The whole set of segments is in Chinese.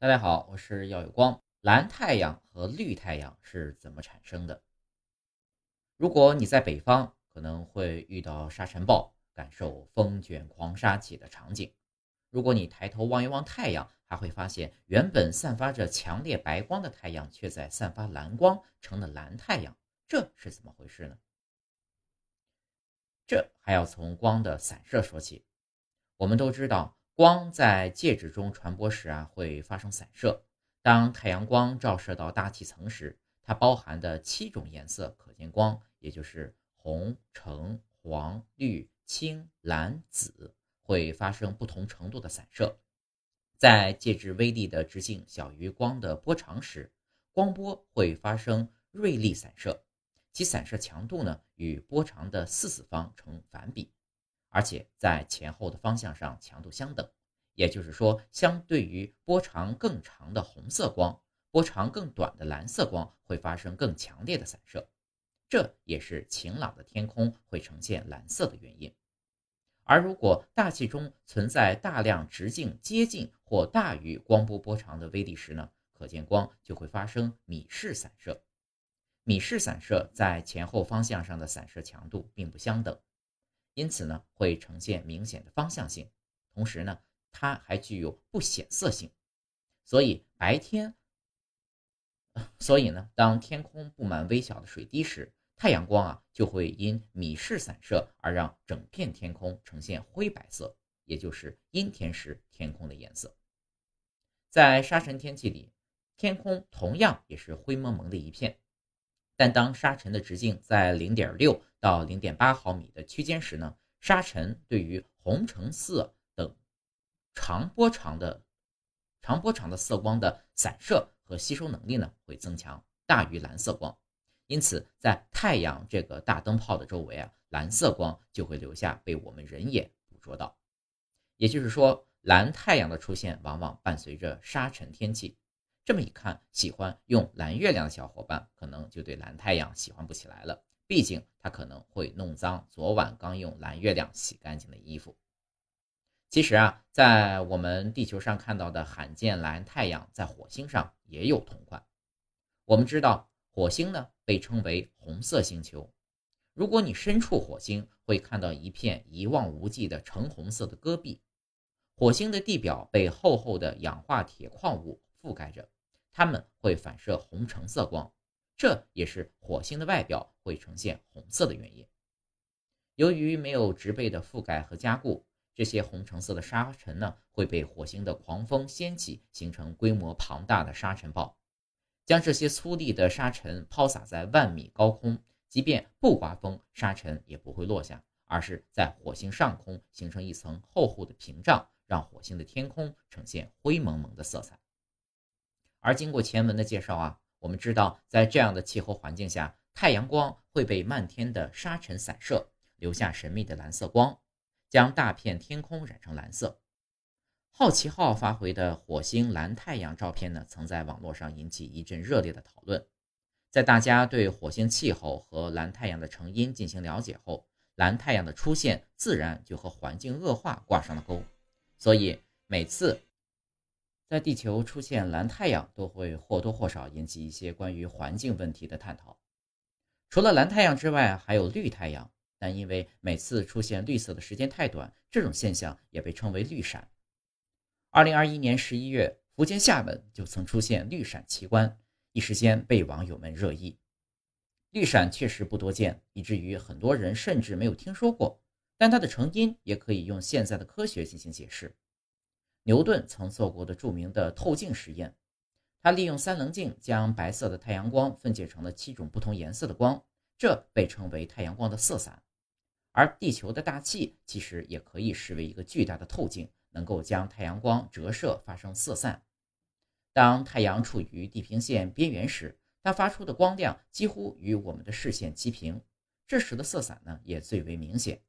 大家好，我是耀有光。蓝太阳和绿太阳是怎么产生的？如果你在北方，可能会遇到沙尘暴，感受风卷狂沙起的场景。如果你抬头望一望太阳，还会发现原本散发着强烈白光的太阳，却在散发蓝光，成了蓝太阳。这是怎么回事呢？这还要从光的散射说起。我们都知道。光在介质中传播时啊，会发生散射。当太阳光照射到大气层时，它包含的七种颜色可见光，也就是红、橙、黄、绿、青、蓝、紫，会发生不同程度的散射。在介质微粒的直径小于光的波长时，光波会发生锐利散射，其散射强度呢与波长的四次方成反比。而且在前后的方向上强度相等，也就是说，相对于波长更长的红色光，波长更短的蓝色光会发生更强烈的散射，这也是晴朗的天空会呈现蓝色的原因。而如果大气中存在大量直径接近或大于光波波长的微粒时呢，可见光就会发生米氏散射。米氏散射在前后方向上的散射强度并不相等。因此呢，会呈现明显的方向性，同时呢，它还具有不显色性。所以白天，所以呢，当天空布满微小的水滴时，太阳光啊就会因米氏散射而让整片天空呈现灰白色，也就是阴天时天空的颜色。在沙尘天气里，天空同样也是灰蒙蒙的一片。但当沙尘的直径在零点六到零点八毫米的区间时呢，沙尘对于红、橙色等长波长的长波长的色光的散射和吸收能力呢会增强，大于蓝色光。因此，在太阳这个大灯泡的周围啊，蓝色光就会留下被我们人眼捕捉到。也就是说，蓝太阳的出现往往伴随着沙尘天气。这么一看，喜欢用蓝月亮的小伙伴可能就对蓝太阳喜欢不起来了。毕竟它可能会弄脏昨晚刚用蓝月亮洗干净的衣服。其实啊，在我们地球上看到的罕见蓝太阳，在火星上也有同款。我们知道，火星呢被称为红色星球。如果你身处火星，会看到一片一望无际的橙红色的戈壁。火星的地表被厚厚的氧化铁矿物覆盖着。它们会反射红橙色光，这也是火星的外表会呈现红色的原因。由于没有植被的覆盖和加固，这些红橙色的沙尘呢会被火星的狂风掀起，形成规模庞大的沙尘暴，将这些粗砾的沙尘抛洒在万米高空。即便不刮风，沙尘也不会落下，而是在火星上空形成一层厚厚的屏障，让火星的天空呈现灰蒙蒙的色彩。而经过前文的介绍啊，我们知道，在这样的气候环境下，太阳光会被漫天的沙尘散射，留下神秘的蓝色光，将大片天空染成蓝色。好奇号发回的火星蓝太阳照片呢，曾在网络上引起一阵热烈的讨论。在大家对火星气候和蓝太阳的成因进行了解后，蓝太阳的出现自然就和环境恶化挂上了钩。所以每次。在地球出现蓝太阳，都会或多或少引起一些关于环境问题的探讨。除了蓝太阳之外，还有绿太阳，但因为每次出现绿色的时间太短，这种现象也被称为绿闪。二零二一年十一月，福建厦门就曾出现绿闪奇观，一时间被网友们热议。绿闪确实不多见，以至于很多人甚至没有听说过，但它的成因也可以用现在的科学进行解释。牛顿曾做过的著名的透镜实验，他利用三棱镜将白色的太阳光分解成了七种不同颜色的光，这被称为太阳光的色散。而地球的大气其实也可以视为一个巨大的透镜，能够将太阳光折射发生色散。当太阳处于地平线边缘时，它发出的光亮几乎与我们的视线齐平，这时的色散呢也最为明显。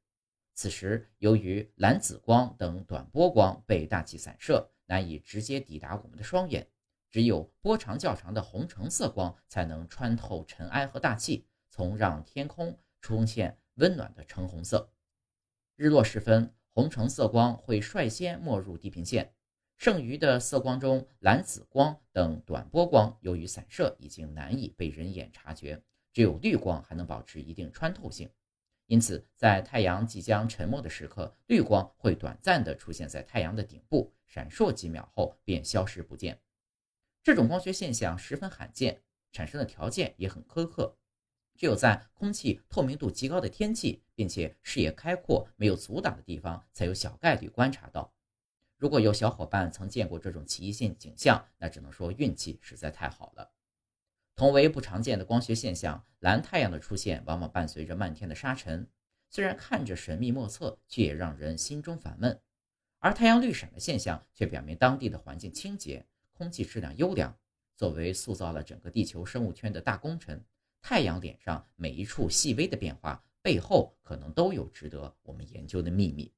此时，由于蓝紫光等短波光被大气散射，难以直接抵达我们的双眼，只有波长较长的红橙色光才能穿透尘埃和大气，从让天空出现温暖的橙红色。日落时分，红橙色光会率先没入地平线，剩余的色光中，蓝紫光等短波光由于散射已经难以被人眼察觉，只有绿光还能保持一定穿透性。因此，在太阳即将沉没的时刻，绿光会短暂地出现在太阳的顶部，闪烁几秒后便消失不见。这种光学现象十分罕见，产生的条件也很苛刻，只有在空气透明度极高的天气，并且视野开阔、没有阻挡的地方，才有小概率观察到。如果有小伙伴曾见过这种奇异性景象，那只能说运气实在太好了。同为不常见的光学现象，蓝太阳的出现往往伴随着漫天的沙尘，虽然看着神秘莫测，却也让人心中烦闷。而太阳绿闪的现象却表明当地的环境清洁，空气质量优良。作为塑造了整个地球生物圈的大功臣，太阳脸上每一处细微的变化背后，可能都有值得我们研究的秘密。